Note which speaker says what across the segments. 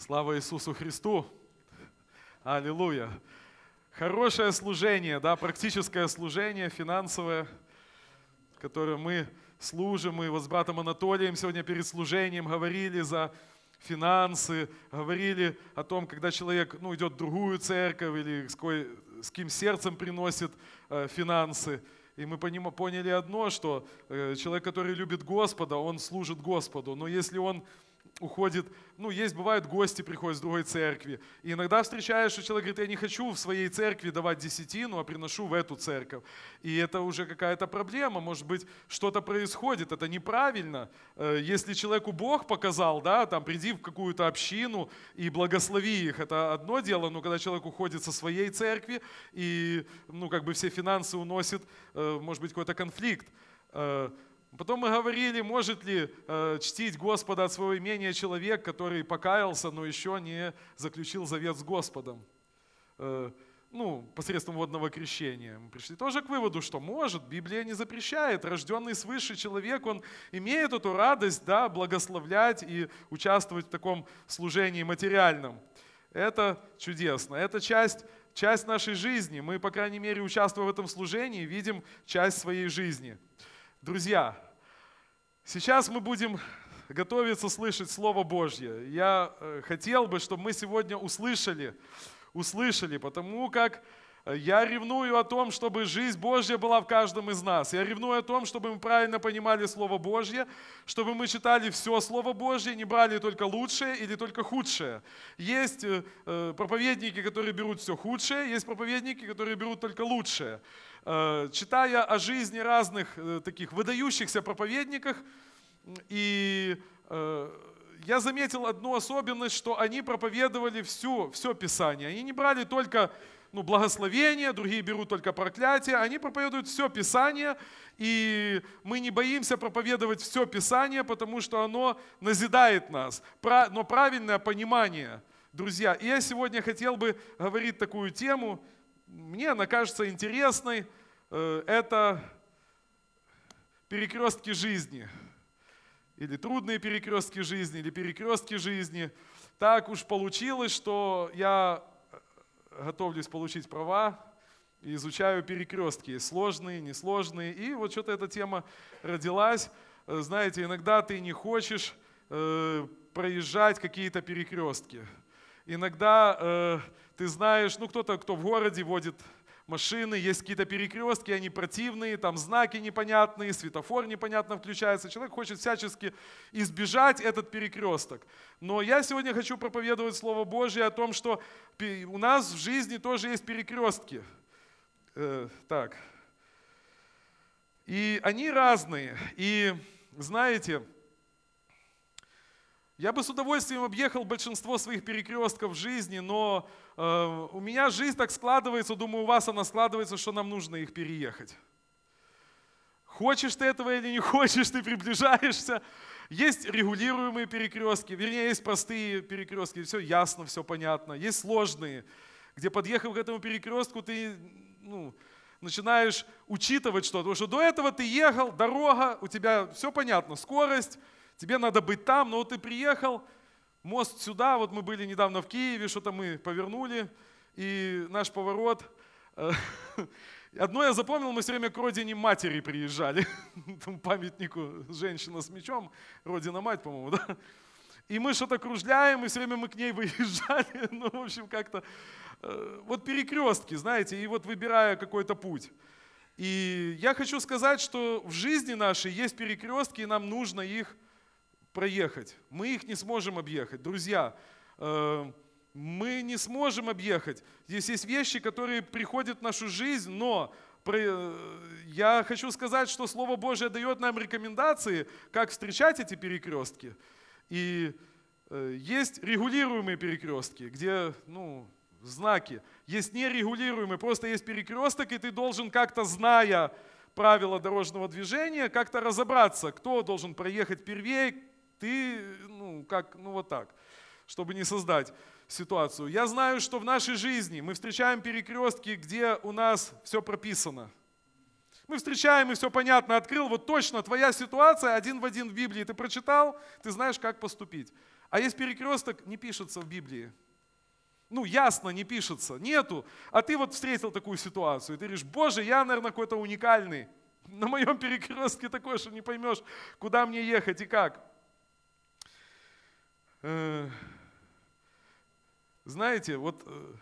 Speaker 1: Слава Иисусу Христу! Аллилуйя! Хорошее служение, да, практическое служение, финансовое, которое мы служим. Мы вот с братом Анатолием сегодня перед служением говорили за финансы, говорили о том, когда человек ну, идет в другую церковь или с, кой, с каким сердцем приносит э, финансы. И мы поняли одно, что э, человек, который любит Господа, он служит Господу. Но если он уходит, ну, есть, бывают гости приходят с другой церкви. И иногда встречаешь, что человек говорит, я не хочу в своей церкви давать десятину, а приношу в эту церковь. И это уже какая-то проблема, может быть, что-то происходит, это неправильно. Э, если человеку Бог показал, да, там, приди в какую-то общину и благослови их, это одно дело, но когда человек уходит со своей церкви и, ну, как бы все финансы уносит, э, может быть, какой-то конфликт, э, Потом мы говорили, может ли э, чтить Господа от своего имения человек, который покаялся, но еще не заключил завет с Господом. Э, ну, посредством водного крещения. Мы пришли тоже к выводу, что может, Библия не запрещает. Рожденный свыше человек, он имеет эту радость, да, благословлять и участвовать в таком служении материальном. Это чудесно. Это часть, часть нашей жизни. Мы, по крайней мере, участвуя в этом служении, видим часть своей жизни. Друзья, сейчас мы будем готовиться слышать Слово Божье. Я э, хотел бы, чтобы мы сегодня услышали, услышали, потому как я ревную о том, чтобы жизнь Божья была в каждом из нас. Я ревную о том, чтобы мы правильно понимали Слово Божье, чтобы мы читали все Слово Божье, не брали только лучшее или только худшее. Есть э, проповедники, которые берут все худшее, есть проповедники, которые берут только лучшее. Э, читая о жизни разных э, таких выдающихся проповедниках, и э, я заметил одну особенность, что они проповедовали всю, все Писание. Они не брали только ну, благословение, другие берут только проклятие. Они проповедуют все Писание, и мы не боимся проповедовать все Писание, потому что оно назидает нас. Но правильное понимание, друзья. И я сегодня хотел бы говорить такую тему, мне она кажется интересной, Э, это перекрестки жизни. Или трудные перекрестки жизни, или перекрестки жизни. Так уж получилось, что я готовлюсь получить права, и изучаю перекрестки, сложные, несложные. И вот что-то эта тема родилась. Э, знаете, иногда ты не хочешь э, проезжать какие-то перекрестки. Иногда э, ты знаешь, ну кто-то, кто в городе водит машины, есть какие-то перекрестки, они противные, там знаки непонятные, светофор непонятно включается. Человек хочет всячески избежать этот перекресток. Но я сегодня хочу проповедовать Слово Божье о том, что у нас в жизни тоже есть перекрестки. Э, так. И они разные. И знаете, я бы с удовольствием объехал большинство своих перекрестков в жизни, но э, у меня жизнь так складывается, думаю, у вас она складывается, что нам нужно их переехать. Хочешь ты этого или не хочешь, ты приближаешься. Есть регулируемые перекрестки, вернее, есть простые перекрестки, все ясно, все понятно. Есть сложные, где подъехав к этому перекрестку, ты ну, начинаешь учитывать что-то. Потому что до этого ты ехал, дорога, у тебя все понятно, скорость, тебе надо быть там, но вот ты приехал, мост сюда, вот мы были недавно в Киеве, что-то мы повернули, и наш поворот, э, одно я запомнил, мы все время к родине матери приезжали, памятнику женщина с мечом, родина мать, по-моему, да? И мы что-то кружляем, и все время мы к ней выезжали, ну, в общем, как-то, э, вот перекрестки, знаете, и вот выбирая какой-то путь. И я хочу сказать, что в жизни нашей есть перекрестки, и нам нужно их проехать. Мы их не сможем объехать. Друзья, э, мы не сможем объехать. Здесь есть вещи, которые приходят в нашу жизнь, но э, я хочу сказать, что Слово Божье дает нам рекомендации, как встречать эти перекрестки. И э, есть регулируемые перекрестки, где ну, знаки. Есть нерегулируемые, просто есть перекресток, и ты должен как-то, зная правила дорожного движения, как-то разобраться, кто должен проехать первее, ты, ну, как, ну вот так, чтобы не создать ситуацию. Я знаю, что в нашей жизни мы встречаем перекрестки, где у нас все прописано. Мы встречаем, и все понятно, открыл, вот точно твоя ситуация один в один в Библии, ты прочитал, ты знаешь, как поступить. А есть перекресток, не пишется в Библии. Ну, ясно, не пишется, нету. А ты вот встретил такую ситуацию, и ты говоришь, боже, я, наверное, какой-то уникальный. На моем перекрестке такое, что не поймешь, куда мне ехать и как. Э, знаете, вот э,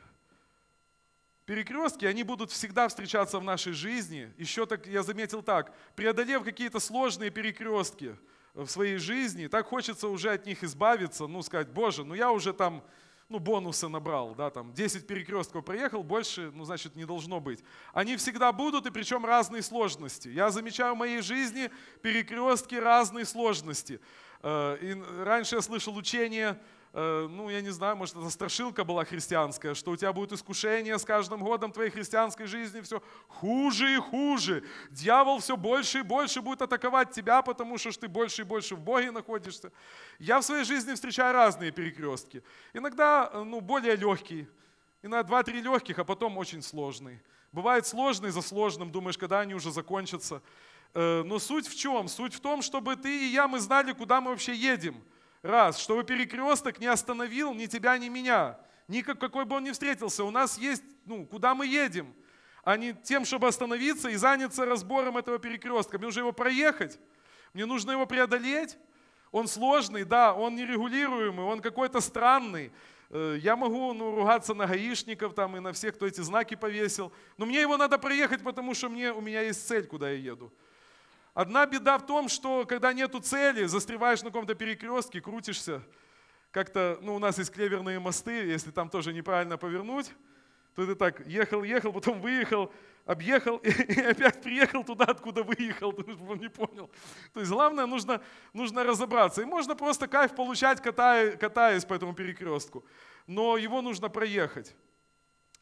Speaker 1: перекрестки, они будут всегда встречаться в нашей жизни. Еще так, я заметил так, преодолев какие-то сложные перекрестки в своей жизни, так хочется уже от них избавиться, ну сказать, боже, ну я уже там ну, бонусы набрал, да, там 10 перекрестков проехал, больше, ну, значит, не должно быть. Они всегда будут, и причем разные сложности. Я замечаю в моей жизни перекрестки разной сложности. Э, и раньше я слышал учение, Э, ну, я не знаю, может, это страшилка была христианская, что у тебя будет искушение с каждым годом твоей христианской жизни все хуже и хуже. Дьявол все больше и больше будет атаковать тебя, потому что ты больше и больше в Боге находишься. Я в своей жизни встречаю разные перекрестки. Иногда, э, ну, более легкий, иногда два-три легких, а потом очень сложный. Бывает сложный за сложным, думаешь, когда они уже закончатся. Э, но суть в чем? Суть в том, чтобы ты и я, мы знали, куда мы вообще едем – Раз, чтобы перекресток не остановил ни тебя, ни меня. Ни какой бы он ни встретился. У нас есть, ну, куда мы едем, а не тем, чтобы остановиться и заняться разбором этого перекрестка. Мне нужно его проехать, мне нужно его преодолеть. Он сложный, да, он нерегулируемый, он какой-то странный. Э, я могу ну, ругаться на гаишников там, и на всех, кто эти знаки повесил. Но мне его надо проехать, потому что мне, у меня есть цель, куда я еду. Одна беда в том, что когда нету цели, застреваешь на каком-то перекрестке, крутишься. Как-то, ну, у нас есть клеверные мосты, если там тоже неправильно повернуть, то ты так ехал, ехал, потом выехал, объехал и, и опять приехал туда, откуда выехал, ты не понял. То есть главное, нужно, нужно разобраться. И можно просто кайф получать, катая, катаясь по этому перекрестку. Но его нужно проехать.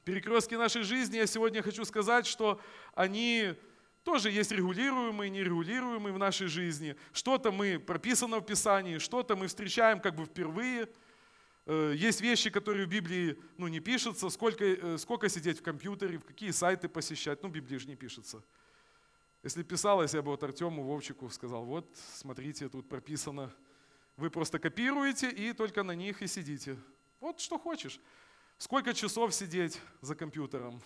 Speaker 1: Перекрестки нашей жизни, я сегодня хочу сказать, что они тоже есть регулируемые, нерегулируемые в нашей жизни. Что-то мы прописано в Писании, что-то мы встречаем как бы впервые. Э, есть вещи, которые в Библии ну, не пишутся. Сколько, э, сколько сидеть в компьютере, в какие сайты посещать. Ну, в Библии же не пишется. Если писалось, я бы вот Артему Вовчику сказал, вот, смотрите, тут прописано. Вы просто копируете и только на них и сидите. Вот что хочешь. Сколько часов сидеть за компьютером?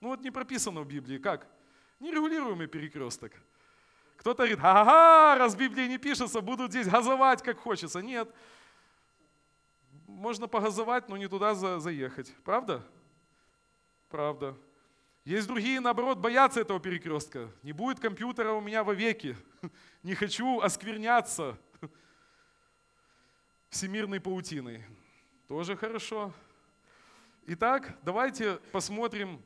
Speaker 1: Ну вот не прописано в Библии. Как? Нерегулируемый перекресток. Кто-то говорит, ага, раз в Библии не пишется, буду здесь газовать, как хочется. Нет. Можно погазовать, но не туда за, заехать. Правда? Правда. Есть другие, наоборот, боятся этого перекрестка. Не будет компьютера у меня вовеки. Не хочу оскверняться всемирной паутиной. Тоже хорошо. Итак, давайте посмотрим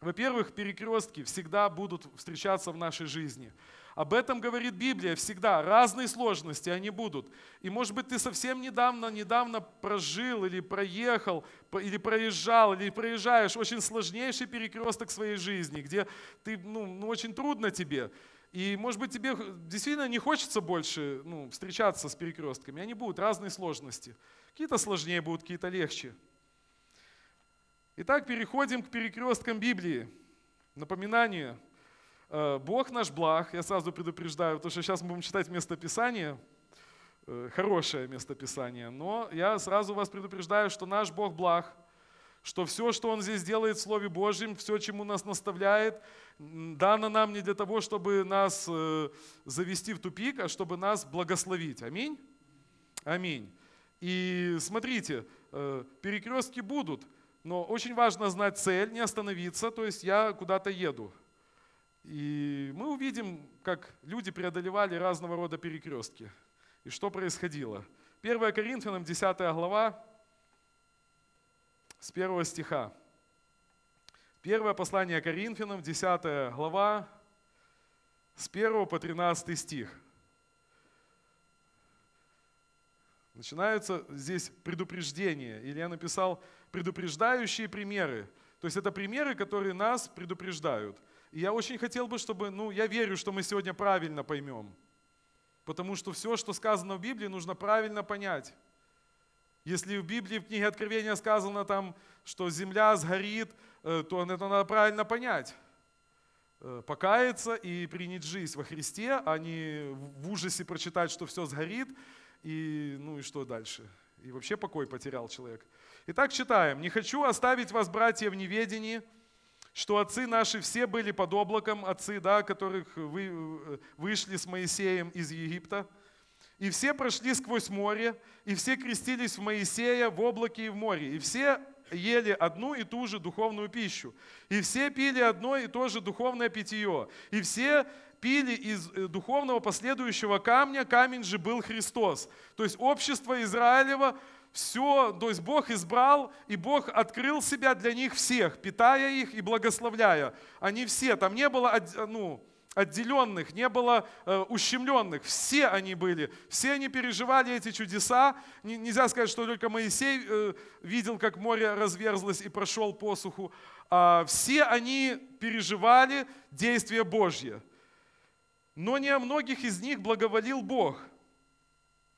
Speaker 1: во-первых, перекрестки всегда будут встречаться в нашей жизни. Об этом говорит Библия всегда. Разные сложности они будут. И может быть ты совсем недавно, недавно прожил или проехал, или проезжал, или проезжаешь очень сложнейший перекресток своей жизни, где ты, ну, ну очень трудно тебе. И может быть тебе действительно не хочется больше ну, встречаться с перекрестками. Они будут разные сложности. Какие-то сложнее будут, какие-то легче. Итак, переходим к перекресткам Библии. Напоминание. Э, Бог наш благ, я сразу предупреждаю, потому что сейчас мы будем читать местописание, э, хорошее местописание, но я сразу вас предупреждаю, что наш Бог благ, что все, что Он здесь делает в Слове Божьем, все, чему нас наставляет, дано нам не для того, чтобы нас э, завести в тупик, а чтобы нас благословить. Аминь? Аминь. И смотрите, перекрестки будут – но очень важно знать цель, не остановиться, то есть я куда-то еду. И мы увидим, как люди преодолевали разного рода перекрестки. И что происходило. 1 Коринфянам, 10 глава, с 1 стиха. Первое послание Коринфянам, 10 глава, с 1 по 13 стих. Начинаются здесь предупреждения. Или написал предупреждающие примеры. То есть это примеры, которые нас предупреждают. И я очень хотел бы, чтобы, ну, я верю, что мы сегодня правильно поймем. Потому что все, что сказано в Библии, нужно правильно понять. Если в Библии, в книге Откровения сказано там, что земля сгорит, э, то это надо правильно понять. Э, покаяться и принять жизнь во Христе, а не в ужасе прочитать, что все сгорит, и ну и что дальше? И вообще покой потерял человек. Итак, читаем. «Не хочу оставить вас, братья, в неведении, что отцы наши все были под облаком, отцы, да, которых вы, э, вышли с Моисеем из Египта, и все прошли сквозь море, и все крестились в Моисея в облаке и в море, и все ели одну и ту же духовную пищу, и все пили одно и то же духовное питье, и все пили из э, духовного последующего камня, камень же был Христос. То есть общество Израилева все, то есть Бог избрал, и Бог открыл себя для них всех, питая их и благословляя. Они все, там не было ну, отделенных, не было э, ущемленных. Все они были, все они переживали эти чудеса. Не, нельзя сказать, что только Моисей э, видел, как море разверзлось и прошел посуху. А все они переживали действие Божье. Но не о многих из них благоволил Бог,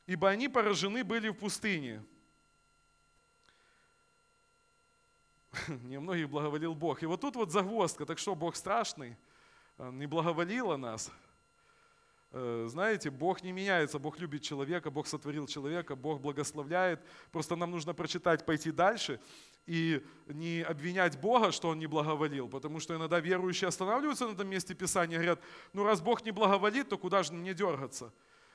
Speaker 1: ибо они поражены были в пустыне. Не многих благоволил Бог. И вот тут вот загвоздка. Так что, Бог страшный? Не благоволил о нас? Э, знаете, Бог не меняется, Бог любит человека, Бог сотворил человека, Бог благословляет. Просто нам нужно прочитать, пойти дальше и не обвинять Бога, что Он не благоволил, потому что иногда верующие останавливаются на этом месте Писания и говорят, ну раз Бог не благоволит, то куда же мне дергаться?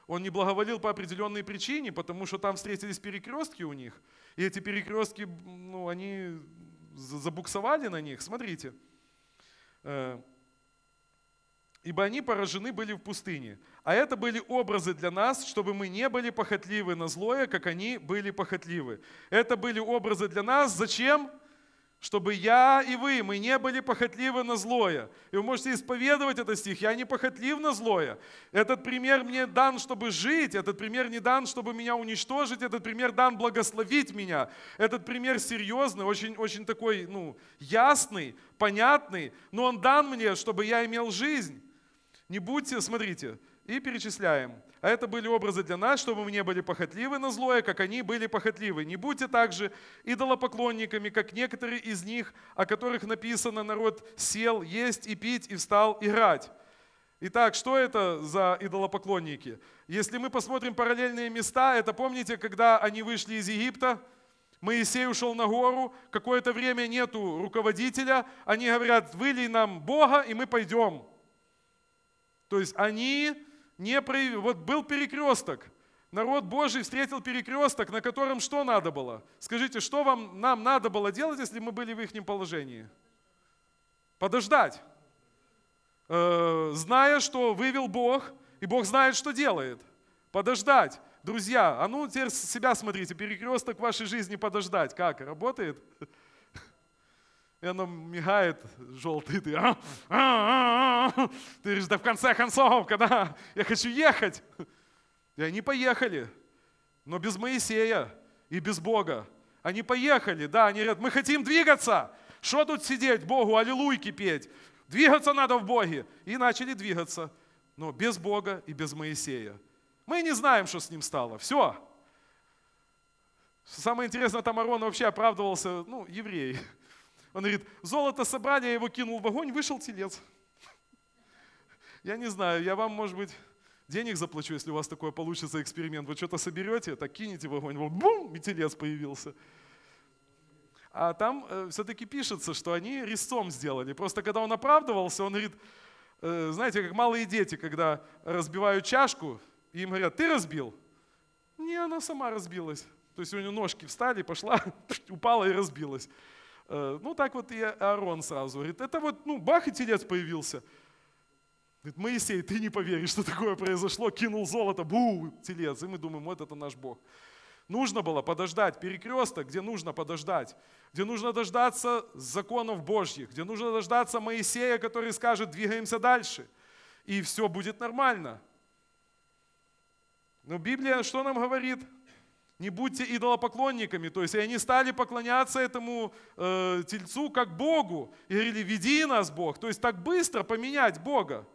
Speaker 1: Он не благоволил по определенной причине, потому что там встретились перекрестки у них, и эти перекрестки, ну, они забуксовали на них. Смотрите, э, ибо они поражены были в пустыне. А это были образы для нас, чтобы мы не были похотливы на злое, как они были похотливы. Это были образы для нас. Зачем? Чтобы я и вы, мы не были похотливы на злое. И вы можете исповедовать этот стих. Я не похотлив на злое. Этот пример мне дан, чтобы жить. Этот пример не дан, чтобы меня уничтожить. Этот пример дан благословить меня. Этот пример серьезный, очень, очень такой ну, ясный, понятный. Но он дан мне, чтобы я имел жизнь. Не будьте, смотрите, и перечисляем. А это были образы для нас, чтобы мы не были похотливы на злое, как они были похотливы. Не будьте также идолопоклонниками, как некоторые из них, о которых написано, народ сел есть и пить и встал играть. Итак, что это за идолопоклонники? Если мы посмотрим параллельные места, это помните, когда они вышли из Египта, Моисей ушел на гору, какое-то время нету руководителя, они говорят, выли нам Бога, и мы пойдем. То есть они не проявили. Вот был перекресток. Народ Божий встретил перекресток, на котором что надо было? Скажите, что вам, нам надо было делать, если мы были в их положении? Подождать. Э, зная, что вывел Бог, и Бог знает, что делает. Подождать. Друзья, а ну теперь себя смотрите, перекресток вашей жизни подождать. Как? Работает? И оно мигает желтый, ты, а, а, а, а. ты говоришь, да в конце концов, когда я хочу ехать. И они поехали, но без Моисея и без Бога. Они поехали, да, они говорят, мы хотим двигаться. Что тут сидеть, Богу аллилуйки петь? Двигаться надо в Боге. И начали двигаться, но без Бога и без Моисея. Мы не знаем, что с ним стало. Все. Самое интересное, там Арон вообще оправдывался, ну, еврей. Он говорит, золото собрали, я его кинул в огонь, вышел телец. Я не знаю, я вам, может быть, денег заплачу, если у вас такое получится эксперимент. Вы что-то соберете, так кинете в огонь, вот бум, и телец появился. А там э, все-таки пишется, что они резцом сделали. Просто когда он оправдывался, он говорит, э, знаете, как малые дети, когда разбивают чашку, и им говорят, ты разбил? Не, она сама разбилась. То есть у нее ножки встали, пошла, упала и разбилась. Э, ну, так вот и Аарон сразу говорит, это вот, ну, бах, и телец появился. Говорит, Моисей, ты не поверишь, что такое произошло, кинул золото, бу, телец. И мы думаем, вот это наш Бог. Нужно было подождать перекресток, где нужно подождать, где нужно дождаться законов Божьих, где нужно дождаться Моисея, который скажет, двигаемся дальше, и все будет нормально. Но Библия что нам говорит? Не будьте идолопоклонниками. То есть и они стали поклоняться этому э, тельцу как Богу. И говорили, веди нас, Бог. То есть так быстро поменять Бога.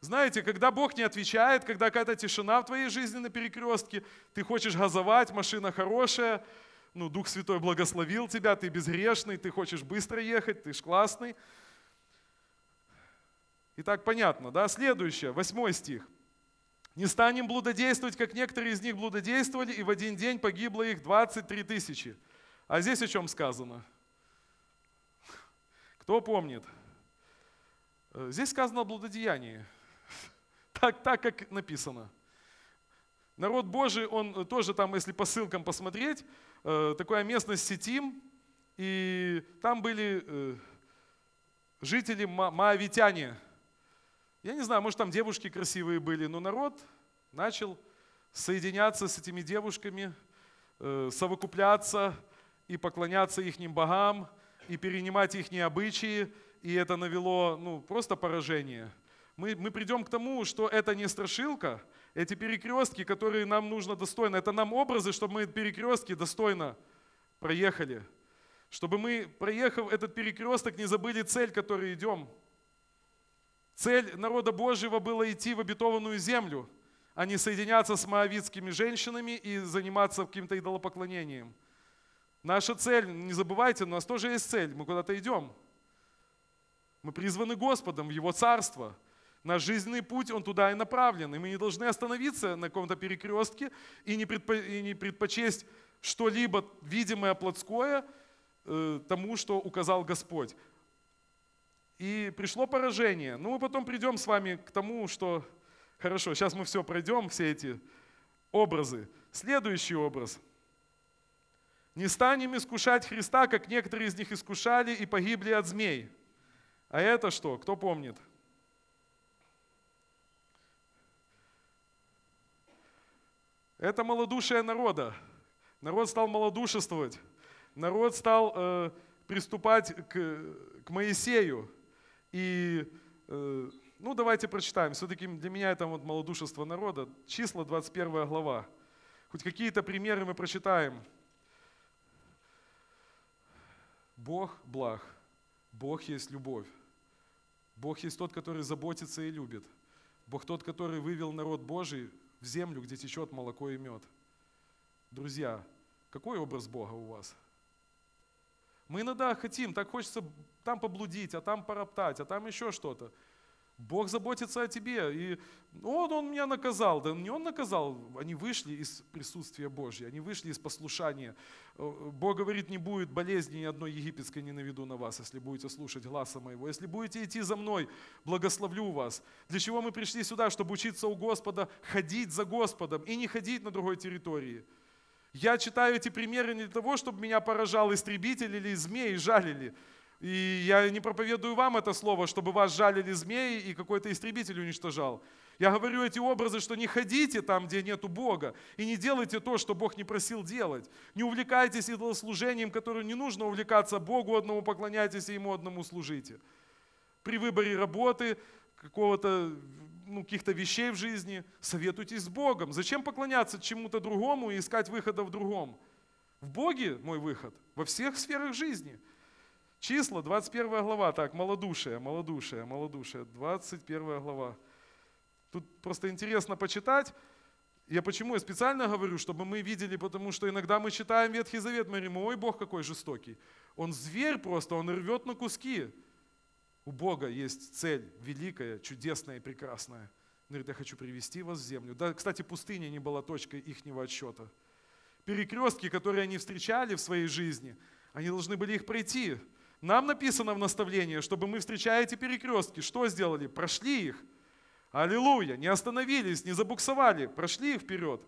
Speaker 1: Знаете, когда Бог не отвечает, когда какая-то тишина в твоей жизни на перекрестке, ты хочешь газовать, машина хорошая, ну, Дух Святой благословил тебя, ты безгрешный, ты хочешь быстро ехать, ты ж классный. Итак, понятно, да? Следующее, восьмой стих. Не станем блудодействовать, как некоторые из них блудодействовали, и в один день погибло их 23 тысячи. А здесь о чем сказано? Кто помнит? Э, здесь сказано о блудодеянии. Так, так как написано. Народ Божий, он тоже там, если по ссылкам посмотреть, э, такая местность Сетим, и там были э, жители маавитяне. Я не знаю, может там девушки красивые были, но народ начал соединяться с этими девушками, совокупляться и поклоняться их богам, и перенимать их обычаи, и это навело ну, просто поражение. Мы, мы придем к тому, что это не страшилка, эти перекрестки, которые нам нужно достойно, это нам образы, чтобы мы перекрестки достойно проехали. Чтобы мы, проехав этот перекресток, не забыли цель, которой идем. Цель народа Божьего была идти в обетованную землю, а не соединяться с моавитскими женщинами и заниматься каким-то идолопоклонением. Наша цель, не забывайте, у нас тоже есть цель, мы куда-то идем. Мы призваны Господом в Его Царство. Наш жизненный путь, он туда и направлен. И мы не должны остановиться на каком-то перекрестке и не, предпо, и не предпочесть что-либо видимое плотское э, тому, что указал Господь. И пришло поражение. Ну, мы потом придем с вами к тому, что... Хорошо, сейчас мы все пройдем, все эти образы. Следующий образ – не станем искушать Христа, как некоторые из них искушали и погибли от змей. А это что? Кто помнит? Это малодушие народа. Народ стал малодушествовать. Народ стал э, приступать к, к Моисею. И, э, ну, давайте прочитаем. Все-таки для меня это вот малодушество народа. Числа, 21 глава. Хоть какие-то примеры мы прочитаем. Бог благ, Бог есть любовь. Бог есть тот, который заботится и любит. Бог тот, который вывел народ Божий в землю, где течет молоко и мед. Друзья, какой образ Бога у вас? Мы иногда хотим, так хочется там поблудить, а там пороптать, а там еще что-то. Бог заботится о тебе. И он, он меня наказал. Да не он наказал, они вышли из присутствия Божьего, они вышли из послушания. Бог говорит, не будет болезни ни одной египетской не наведу на вас, если будете слушать гласа моего. Если будете идти за мной, благословлю вас. Для чего мы пришли сюда? Чтобы учиться у Господа, ходить за Господом и не ходить на другой территории. Я читаю эти примеры не для того, чтобы меня поражал истребитель или змеи жалили. И я не проповедую вам это слово, чтобы вас жалили змеи и какой-то истребитель уничтожал. Я говорю эти образы, что не ходите там, где нету Бога, и не делайте то, что Бог не просил делать. Не увлекайтесь идолослужением, которое не нужно увлекаться Богу одному, поклоняйтесь и Ему одному служите. При выборе работы, какого-то ну, каких-то вещей в жизни, советуйтесь с Богом. Зачем поклоняться чему-то другому и искать выхода в другом? В Боге мой выход, во всех сферах жизни – Числа, 21 глава, так, малодушие, малодушие, малодушие, 21 глава. Тут просто интересно почитать. Я почему я специально говорю, чтобы мы видели, потому что иногда мы читаем Ветхий Завет, мы говорим, ой, Бог какой жестокий. Он зверь просто, он рвет на куски. У Бога есть цель великая, чудесная и прекрасная. Он говорит, я хочу привести вас в землю. Да, кстати, пустыня не была точкой ихнего отсчета. Перекрестки, которые они встречали в своей жизни, они должны были их пройти. Нам написано в наставлении, чтобы мы, встречая эти перекрестки, что сделали? Прошли их. Аллилуйя. Не остановились, не забуксовали, прошли их вперед.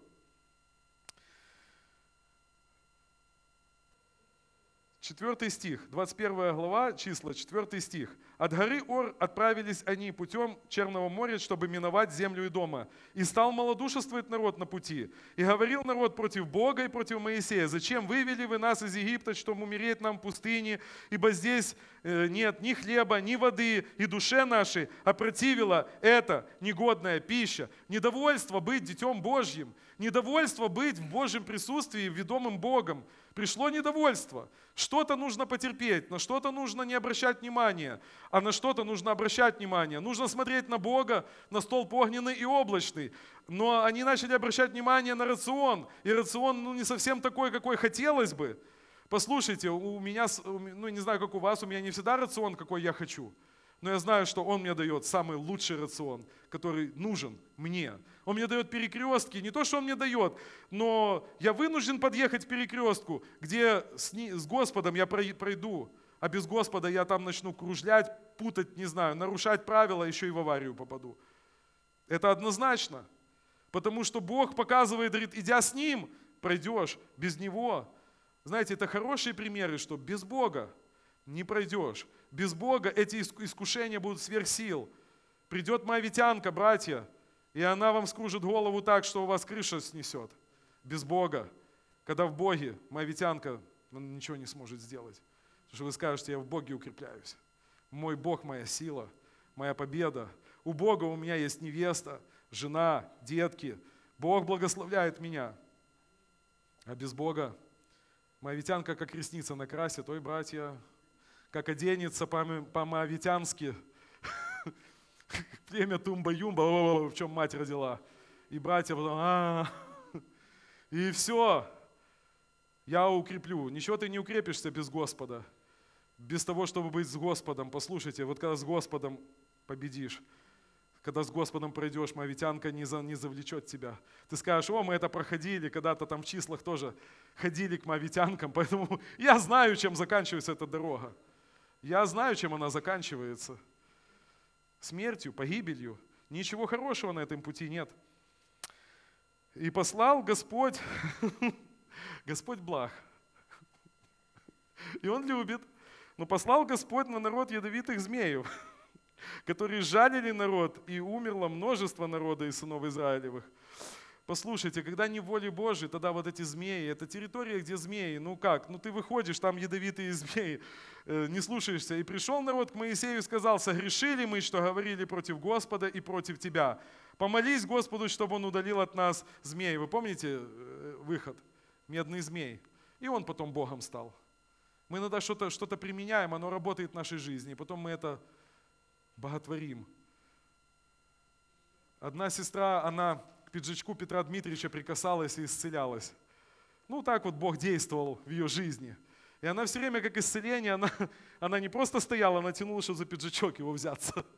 Speaker 1: Четвертый стих, 21 глава, числа, четвертый стих. От горы Ор отправились они путем Черного моря, чтобы миновать землю и дома. И стал малодушествовать народ на пути. И говорил народ против Бога и против Моисея, зачем вывели вы нас из Египта, чтобы умереть нам в пустыне, ибо здесь э, нет ни хлеба, ни воды, и душе нашей опротивила это негодная пища. Недовольство быть детем Божьим, недовольство быть в Божьем присутствии, ведомым Богом. Пришло недовольство. Что-то нужно потерпеть, на что-то нужно не обращать внимания, а на что-то нужно обращать внимание. Нужно смотреть на Бога, на столб огненный и облачный. Но они начали обращать внимание на рацион. И рацион ну, не совсем такой, какой хотелось бы. Послушайте, у меня, ну не знаю, как у вас, у меня не всегда рацион, какой я хочу. но я знаю, что Он мне дает самый лучший рацион, который нужен мне. Он мне дает перекрестки, не то, что Он мне дает, но я вынужден подъехать к перекрестку, где с, с Господом я пройду, а без Господа я там начну кружлять, путать, не знаю, нарушать правила, еще и в аварию попаду. Это однозначно. Потому что Бог показывает, говорит, идя с Ним, пройдешь, без Него. Знаете, это хорошие примеры, что без Бога не пройдешь. Без Бога эти искушения будут сверх сил. Придет моавитянка, братья, и она вам скружит голову так, что у вас крыша снесет. Без Бога. Когда в Боге моавитянка ничего не сможет сделать. Потому что вы скажете, я в Боге укрепляюсь. Мой Бог моя сила, моя победа. У Бога у меня есть невеста, жена, детки. Бог благословляет меня. А без Бога моавитянка как ресница накрасит, ой, братья, как оденется по-моавитянски, племя Тумба-Юмба, в чем мать родила. И братья потом, а, и все, я укреплю. Ничего ты не укрепишься без Господа, без того, чтобы быть с Господом. Послушайте, вот когда с Господом победишь, когда с Господом пройдешь, моавитянка не, за, не завлечет тебя. Ты скажешь, о, мы это проходили, когда-то там в числах тоже ходили к моавитянкам, поэтому я знаю, чем заканчивается эта дорога. Я знаю, чем она заканчивается. Смертью, погибелью. Ничего хорошего на этом пути нет. И послал Господь, Господь благ. И Он любит. Но послал Господь на народ ядовитых змеев, которые жалили народ, и умерло множество народа из сынов Израилевых. Послушайте, когда не в воле Божьей, тогда вот эти змеи, это территория, где змеи, ну как, ну ты выходишь, там ядовитые змеи, э, не слушаешься. И пришел народ к Моисею и сказал, согрешили мы, что говорили против Господа и против тебя. Помолись Господу, чтобы он удалил от нас змеи. Вы помните э, выход? Медный змей. И он потом Богом стал. Мы иногда что-то что применяем, оно работает в нашей жизни, и потом мы это боготворим. Одна сестра, она к пиджачку Петра Дмитриевича прикасалась и исцелялась. Ну, так вот Бог действовал в ее жизни. И она все время, как исцеление, она, она не просто стояла, она тянула, чтобы за пиджачок его взяться.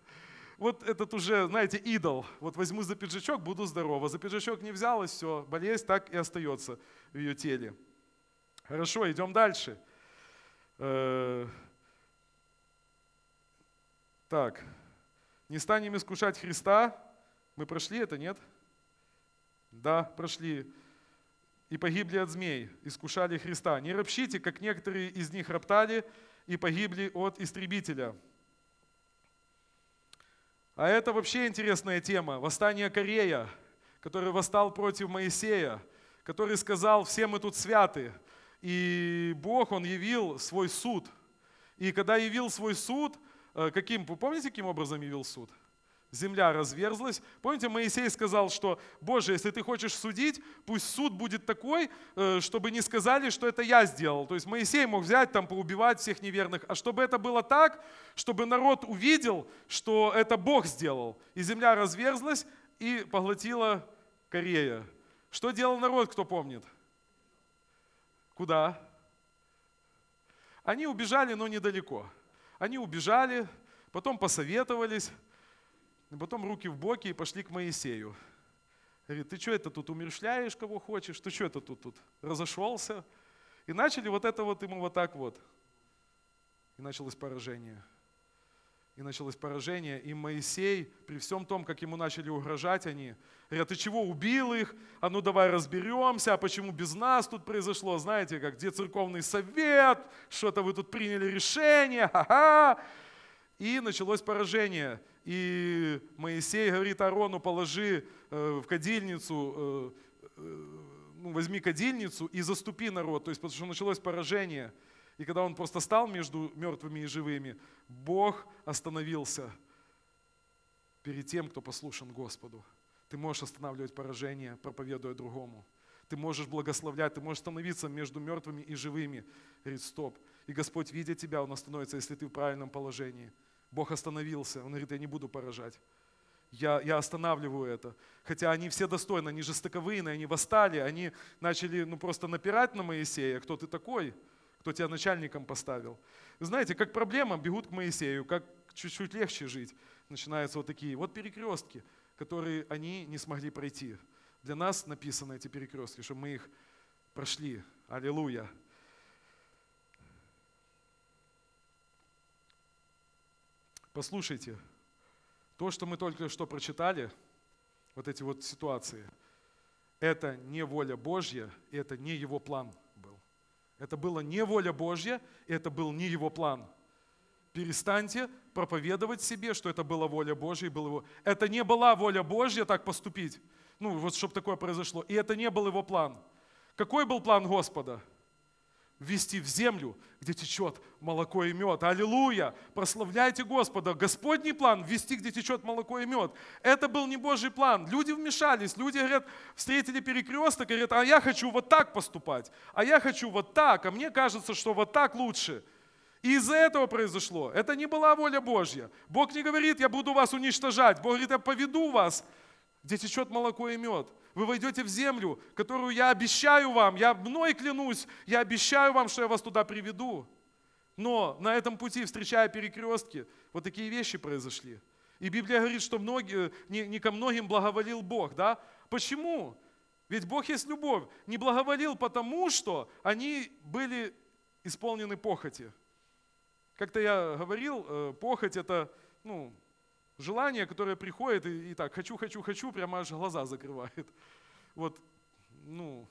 Speaker 1: Вот этот уже, знаете, идол. Вот возьму за пиджачок, буду здорова. За пиджачок не взялась, все, болезнь так и остается в ее теле. Хорошо, идем дальше. Э, так, не станем искушать Христа. Мы прошли это, нет? Да, прошли. И погибли от змей, искушали Христа. Не ропщите, как некоторые из них роптали и погибли от истребителя. А это вообще интересная тема. Восстание Корея, который восстал против Моисея, который сказал, все мы тут святы. И Бог, Он явил свой суд. И когда явил свой суд, э, каким, вы помните, каким образом явил суд? земля разверзлась. Помните, Моисей сказал, что, Боже, если ты хочешь судить, пусть суд будет такой, э, чтобы не сказали, что это я сделал. То есть Моисей мог взять, там, поубивать всех неверных, а чтобы это было так, чтобы народ увидел, что это Бог сделал. И земля разверзлась и поглотила Корея. Что делал народ, кто помнит? Куда? Они убежали, но недалеко. Они убежали, потом посоветовались, потом руки в боки и пошли к Моисею. Говорит, ты что это тут умершляешь, кого хочешь? Ты что это тут, тут разошелся? И начали вот это вот ему вот так вот. И началось поражение. И началось поражение. И Моисей, при всем том, как ему начали угрожать они, говорят, ты чего, убил их? А ну давай разберемся, а почему без нас тут произошло? Знаете, как где церковный совет? Что-то вы тут приняли решение? Ха-ха! И началось поражение. И Моисей говорит Арону, положи э, в кадильницу, э, э, ну, возьми кадильницу и заступи народ. То есть, потому что началось поражение. И когда он просто стал между мертвыми и живыми, Бог остановился перед тем, кто послушан Господу. Ты можешь останавливать поражение, проповедуя другому. Ты можешь благословлять, ты можешь становиться между мертвыми и живыми. Говорит, стоп. И Господь, видя тебя, Он остановится, если ты в правильном положении – Бог остановился. Он говорит, я не буду поражать. Я, я останавливаю это. Хотя они все достойны, они жестоковыйные, они восстали, они начали ну, просто напирать на Моисея. Кто ты такой? Кто тебя начальником поставил? Вы знаете, как проблема, бегут к Моисею, как чуть-чуть легче жить. Начинаются вот такие вот перекрестки, которые они не смогли пройти. Для нас написаны эти перекрестки, чтобы мы их прошли. Аллилуйя. Послушайте, то, что мы только что прочитали, вот эти вот ситуации, это не воля Божья, это не его план. Это было не воля Божья, и это был не его план. Перестаньте проповедовать себе, что это была воля Божья и был его. Это не была воля Божья так поступить. Ну, вот чтобы такое произошло. И это не был его план. Какой был план Господа? Ввести в землю, где течет молоко и мед. Аллилуйя! Прославляйте Господа. Господний план – ввести, где течет молоко и мед. Это был не Божий план. Люди вмешались. Люди, говорят, встретили перекресток, говорят, а я хочу вот так поступать, а я хочу вот так, а мне кажется, что вот так лучше. И из-за этого произошло. Это не была воля Божья. Бог не говорит, я буду вас уничтожать. Бог говорит, я поведу вас, где течет молоко и мед. Вы войдете в землю, которую я обещаю вам, я мной клянусь, я обещаю вам, что я вас туда приведу. Но на этом пути, встречая перекрестки, вот такие вещи произошли. И Библия говорит, что многие, не, не ко многим благоволил Бог. Да? Почему? Ведь Бог есть любовь. Не благоволил потому, что они были исполнены похоти. Как-то я говорил, э, похоть это ну, Желание, которое приходит и, и так, хочу, хочу, хочу, прямо аж глаза закрывает. Вот, ну,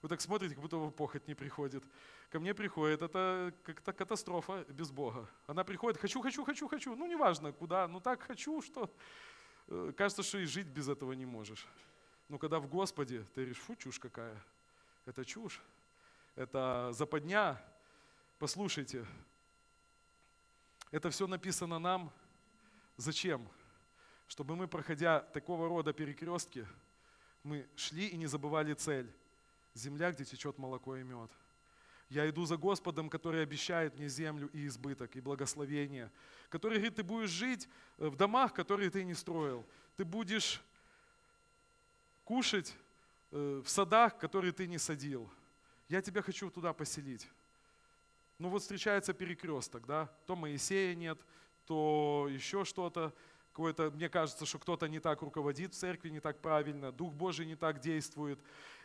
Speaker 1: вы так смотрите, как будто похоть не приходит. Ко мне приходит, это как-то катастрофа без Бога. Она приходит, хочу, хочу, хочу, хочу. Ну, неважно куда, ну так хочу, что... Э, кажется, что и жить без этого не можешь. Но когда в Господе, ты говоришь, фу, чушь какая. Это чушь. Это западня. Послушайте, это все написано нам Зачем? Чтобы мы, проходя такого рода перекрестки, мы шли и не забывали цель. Земля, где течет молоко и мед. Я иду за Господом, который обещает мне землю и избыток, и благословение. Который говорит, ты будешь жить э, в домах, которые ты не строил. Ты будешь кушать э, в садах, которые ты не садил. Я тебя хочу туда поселить. Ну вот встречается перекресток, да? То Моисея нет, то еще что-то, какое-то, мне кажется, что кто-то не так руководит в церкви, не так правильно, Дух Божий не так действует,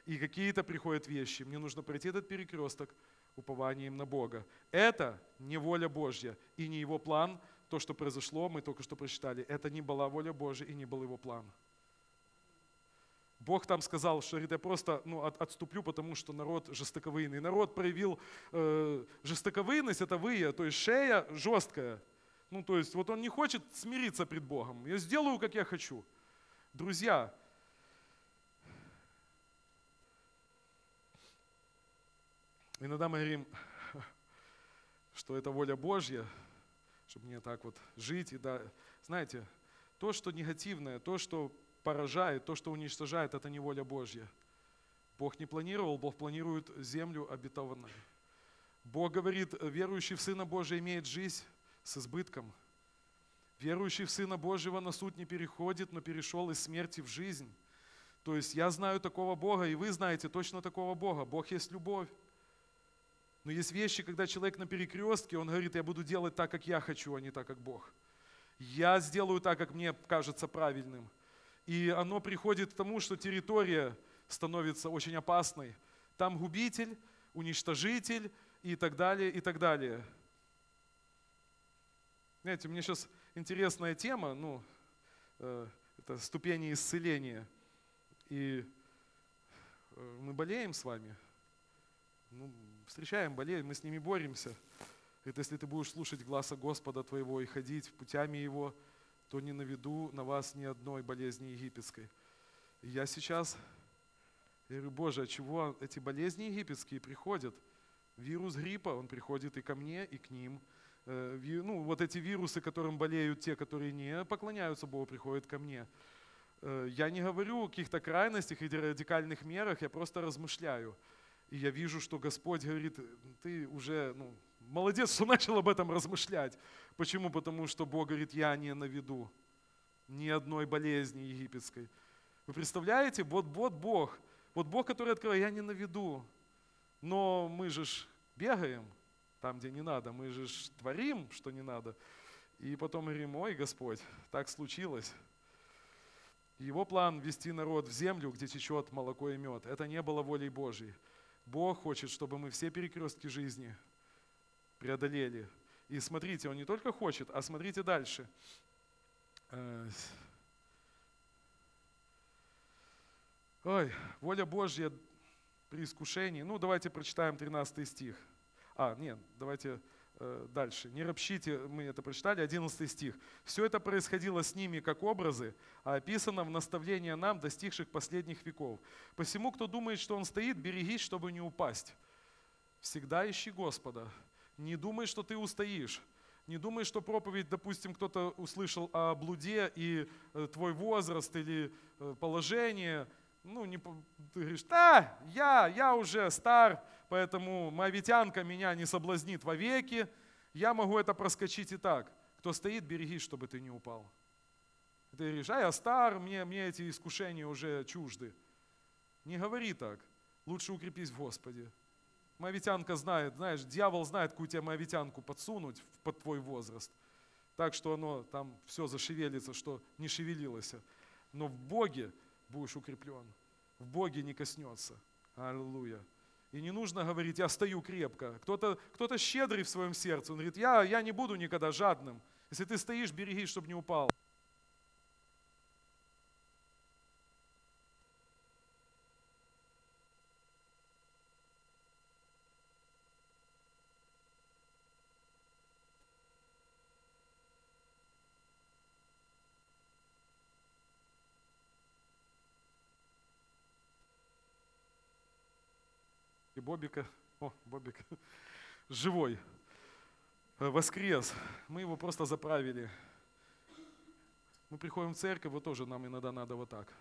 Speaker 1: и какие-то приходят вещи. Мне нужно пройти этот перекресток упованием на Бога. Это не воля Божья и не Его план, то, что произошло, мы только что прочитали, это не была воля Божья и не был Его план. Бог там сказал, что говорит, я просто ну, от, отступлю, потому что народ жестоковыйный. Народ проявил э, жестоковыйность, это вы, то есть шея жесткая. Ну, то есть, вот он не хочет смириться пред Богом. Я сделаю, как я хочу. Друзья, иногда мы говорим, что это воля Божья, чтобы мне так вот жить. И да, знаете, то, что негативное, то, что поражает, то, что уничтожает, это не воля Божья. Бог не планировал, Бог планирует землю обетованную. Бог говорит, верующий в Сына Божия имеет жизнь с избытком. Верующий в Сына Божьего на суд не переходит, но перешел из смерти в жизнь. То есть я знаю такого Бога, и вы знаете точно такого Бога. Бог есть любовь. Но есть вещи, когда человек на перекрестке, он говорит, я буду делать так, как я хочу, а не так, как Бог. Я сделаю так, как мне кажется правильным. И оно приходит к тому, что территория становится очень опасной. Там губитель, уничтожитель и так далее, и так далее. Знаете, мне сейчас интересная тема, ну, э, это ступени исцеления. И э, мы болеем с вами, ну, встречаем, болеем, мы с ними боремся. Это если ты будешь слушать гласа Господа твоего и ходить путями Его, то не наведу на вас ни одной болезни египетской. И я сейчас говорю, Боже, от чего эти болезни египетские приходят? Вирус гриппа, он приходит и ко мне, и к ним – ну, вот эти вирусы, которым болеют те, которые не поклоняются Богу, приходят ко мне. Э, я не говорю о каких-то крайностях или радикальных мерах, я просто размышляю. И я вижу, что Господь говорит, ты уже ну, молодец, что начал об этом размышлять. Почему? Потому что Бог говорит, я не наведу ни одной болезни египетской. Вы представляете, вот, вот Бог, вот Бог, который открыл, я не наведу. Но мы же ж бегаем, там, где не надо. Мы же творим, что не надо. И потом говорим, ой, Господь, так случилось. Его план ввести народ в землю, где течет молоко и мед, это не было волей Божьей. Бог хочет, чтобы мы все перекрестки жизни преодолели. И смотрите, Он не только хочет, а смотрите дальше. Ой, воля Божья при искушении. Ну, давайте прочитаем 13 стих. А, нет, давайте Э, дальше. Не ропщите, мы это прочитали, 11 стих. Все это происходило с ними как образы, а описано в наставлении нам, достигших последних веков. Посему, кто думает, что он стоит, берегись, чтобы не упасть. Всегда ищи Господа. Не думай, что ты устоишь. Не думай, что проповедь, допустим, кто-то услышал о блуде и э, твой возраст или э, положение, ну, не, ты говоришь, да, я, я уже стар, поэтому моавитянка меня не соблазнит вовеки, я могу это проскочить и так. Кто стоит, берегись, чтобы ты не упал. Ты говоришь, а я стар, мне, мне эти искушения уже чужды. Не говори так. Лучше укрепись в Господе. Моавитянка знает, знаешь, дьявол знает, какую тебе моавитянку подсунуть под твой возраст. Так что оно там все зашевелится, что не шевелилось. Но в Боге будешь укреплен. В Боге не коснется. Аллилуйя. И не нужно говорить, я стою крепко. Кто-то кто щедрый в своем сердце, он говорит, я, я не буду никогда жадным. Если ты стоишь, берегись, чтобы не упал. Бобика, о, Бобик, живой, э, воскрес. Мы его просто заправили. Мы приходим в церковь, вот тоже нам иногда надо вот так.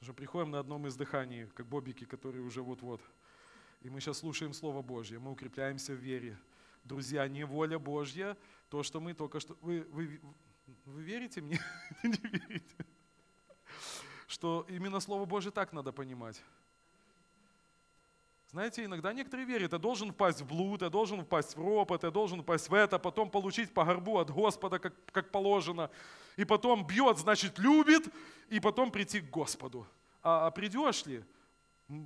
Speaker 1: Уже приходим на одном издыхании, как бобики, которые уже вот-вот. И мы сейчас слушаем Слово Божье, мы укрепляемся в вере. Друзья, не воля Божья, то, что мы только что... Вы, вы, вы верите мне? Не верите? Что именно Слово Божье так надо понимать. Знаете, иногда некоторые верят, я должен впасть в блуд, я должен впасть в ропот, я должен впасть в это, потом получить по горбу от Господа, как, как положено. И потом бьет, значит, любит, и потом прийти к Господу. А, а придешь ли?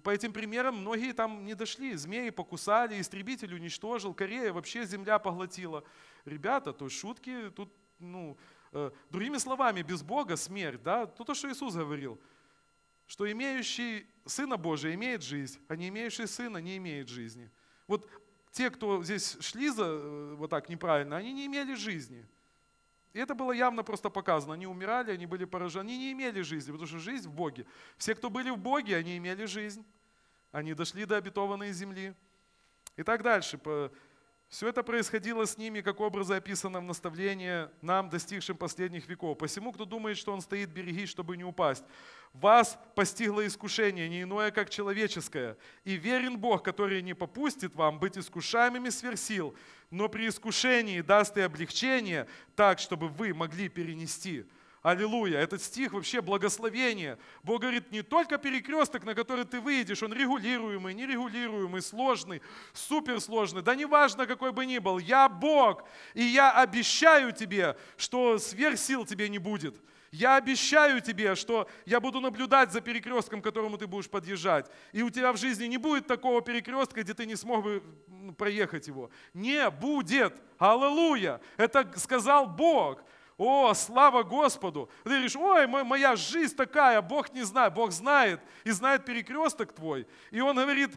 Speaker 1: По этим примерам многие там не дошли. Змеи покусали, истребитель уничтожил, Корея вообще земля поглотила. Ребята, то шутки тут, ну, э, другими словами, без Бога смерть, да, то, то, что Иисус говорил – что имеющий Сына Божия имеет жизнь, а не имеющий Сына не имеет жизни. Вот те, кто здесь шли за, э, вот так неправильно, они не имели жизни. И это было явно просто показано. Они умирали, они были поражены, они не имели жизни, потому что жизнь в Боге. Все, кто были в Боге, они имели жизнь. Они дошли до обетованной земли. И так дальше. Все это происходило с ними, как образы описано в наставлении нам, достигшим последних веков. Посему, кто думает, что он стоит, берегись, чтобы не упасть. Вас постигло искушение, не иное, как человеческое. И верен Бог, который не попустит вам быть искушаемыми сверх сил, но при искушении даст и облегчение, так, чтобы вы могли перенести. Аллилуйя. Этот стих вообще благословение. Бог говорит, не только перекресток, на который ты выйдешь, он регулируемый, нерегулируемый, сложный, суперсложный. Да неважно, какой бы ни был. Я Бог, и я обещаю тебе, что сверх сил тебе не будет. Я обещаю тебе, что я буду наблюдать за перекрестком, к которому ты будешь подъезжать. И у тебя в жизни не будет такого перекрестка, где ты не смог бы проехать его. Не будет. Аллилуйя. Это сказал Бог. О, слава Господу! Ты говоришь, ой, моя жизнь такая, Бог не знает. Бог знает и знает перекресток твой. И Он говорит,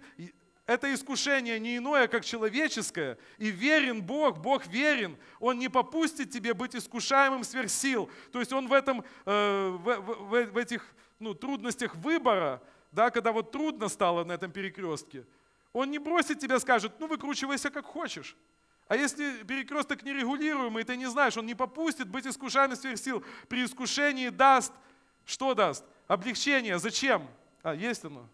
Speaker 1: это искушение не иное, как человеческое, и верен Бог, Бог верен, Он не попустит тебе быть искушаемым сверх сил. То есть Он в, этом, э, в, в, в этих ну, трудностях выбора, да, когда вот трудно стало на этом перекрестке, Он не бросит тебя, скажет, ну выкручивайся как хочешь. А если перекресток нерегулируемый, ты не знаешь, он не попустит быть искушаемым сверх сил. При искушении даст, что даст? Облегчение. Зачем? А, есть оно.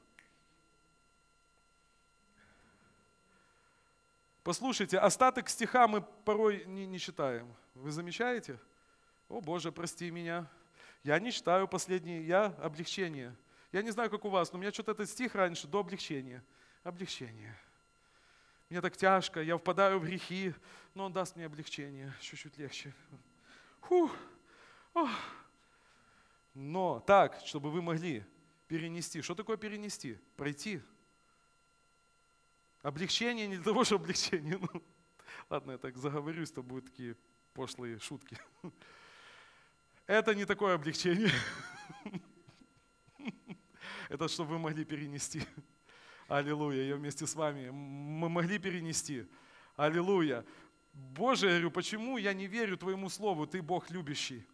Speaker 1: Послушайте, остаток стиха мы порой не, не читаем. Вы замечаете? О Боже, прости меня. Я не читаю последний, я облегчение. Я не знаю, как у вас, но у меня что-то этот стих раньше до облегчения. Облегчение. Мне так тяжко, я впадаю в грехи, но Он даст мне облегчение, чуть-чуть легче. Фух. Ох. Но так, чтобы вы могли перенести. Что такое перенести? Пройти. Облегчение не для того, чтобы облегчение. Ну, ладно, я так заговорюсь, то будут такие пошлые шутки. Это не такое облегчение. Это чтобы вы могли перенести. Аллилуйя. Я вместе с вами. Мы могли перенести. Аллилуйя. Боже, я говорю, почему я не верю Твоему Слову, Ты Бог любящий?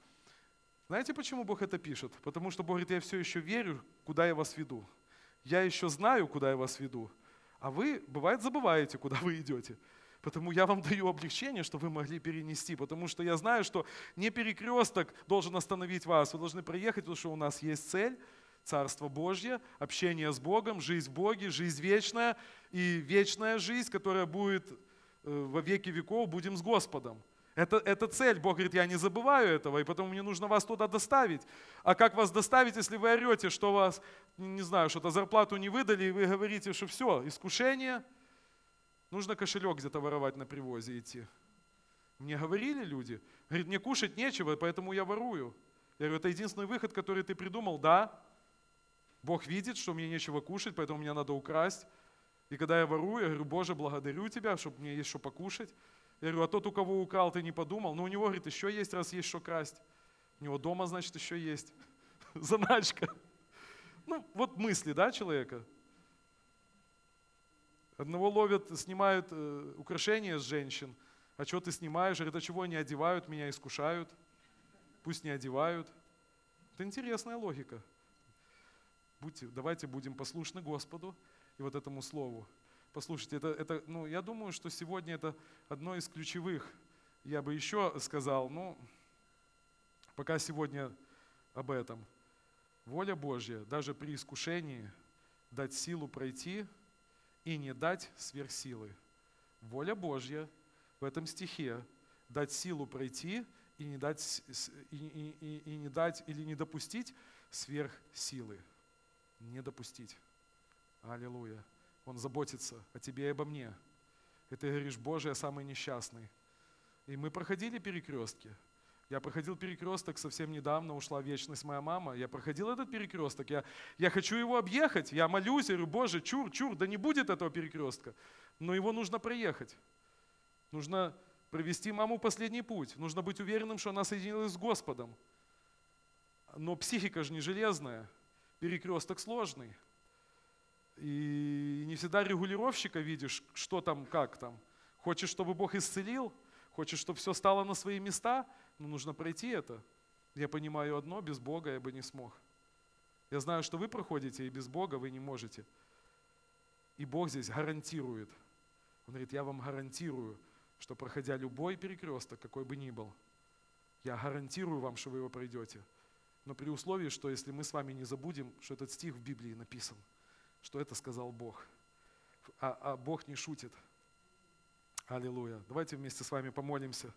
Speaker 1: Знаете, почему Бог это пишет? Потому что Бог говорит, я все еще верю, куда я вас веду. Я еще знаю, куда я вас веду. А вы, бывает, забываете, куда вы идете. Потому я вам даю облегчение, что вы могли перенести. Потому что я знаю, что не перекресток должен остановить вас. Вы должны проехать, потому что у нас есть цель – Царство Божье, общение с Богом, жизнь в Боге, жизнь вечная и вечная жизнь, которая будет э, во веки веков, будем с Господом. Это, это цель. Бог говорит, я не забываю этого, и потому мне нужно вас туда доставить. А как вас доставить, если вы орете, что вас, не знаю, что-то зарплату не выдали, и вы говорите, что все, искушение, нужно кошелек где-то воровать на привозе идти. Мне говорили люди, говорит, мне кушать нечего, поэтому я ворую. Я говорю, это единственный выход, который ты придумал, да, Бог видит, что мне нечего кушать, поэтому мне надо украсть. И когда я ворую, я говорю, Боже, благодарю Тебя, чтобы мне есть что покушать. Я говорю, а тот, у кого украл, ты не подумал? Ну, у него, говорит, еще есть, раз есть что красть. У него дома, значит, еще есть. Заначка. Ну, вот мысли, да, человека? Одного ловят, снимают э, украшения с женщин. А что ты снимаешь? Говорит, а чего они одевают, меня искушают? Пусть не одевают. Это интересная логика будьте, давайте будем послушны Господу и вот этому слову. Послушайте, это, это, ну, я думаю, что сегодня это одно из ключевых. Я бы еще сказал, ну, пока сегодня об этом. Воля Божья, даже при искушении, дать силу пройти и не дать сверхсилы. Воля Божья в этом стихе дать силу пройти и не дать, и, и, и, и не дать или не допустить сверхсилы не допустить. Аллилуйя. Он заботится о тебе и обо мне. И ты говоришь, Боже, я самый несчастный. И мы проходили перекрестки. Я проходил перекресток совсем недавно, ушла вечность моя мама. Я проходил этот перекресток. Я, я хочу его объехать. Я молюсь, я говорю, Боже, чур, чур, да не будет этого перекрестка. Но его нужно проехать. Нужно провести маму последний путь. Нужно быть уверенным, что она соединилась с Господом. Но психика же не железная перекресток сложный. И не всегда регулировщика видишь, что там, как там. Хочешь, чтобы Бог исцелил, хочешь, чтобы все стало на свои места, но нужно пройти это. Я понимаю одно, без Бога я бы не смог. Я знаю, что вы проходите, и без Бога вы не можете. И Бог здесь гарантирует. Он говорит, я вам гарантирую, что проходя любой перекресток, какой бы ни был, я гарантирую вам, что вы его пройдете но при условии, что если мы с вами не забудем, что этот стих в Библии написан, что это сказал Бог. А, а Бог не шутит. Аллилуйя. Давайте вместе с вами помолимся.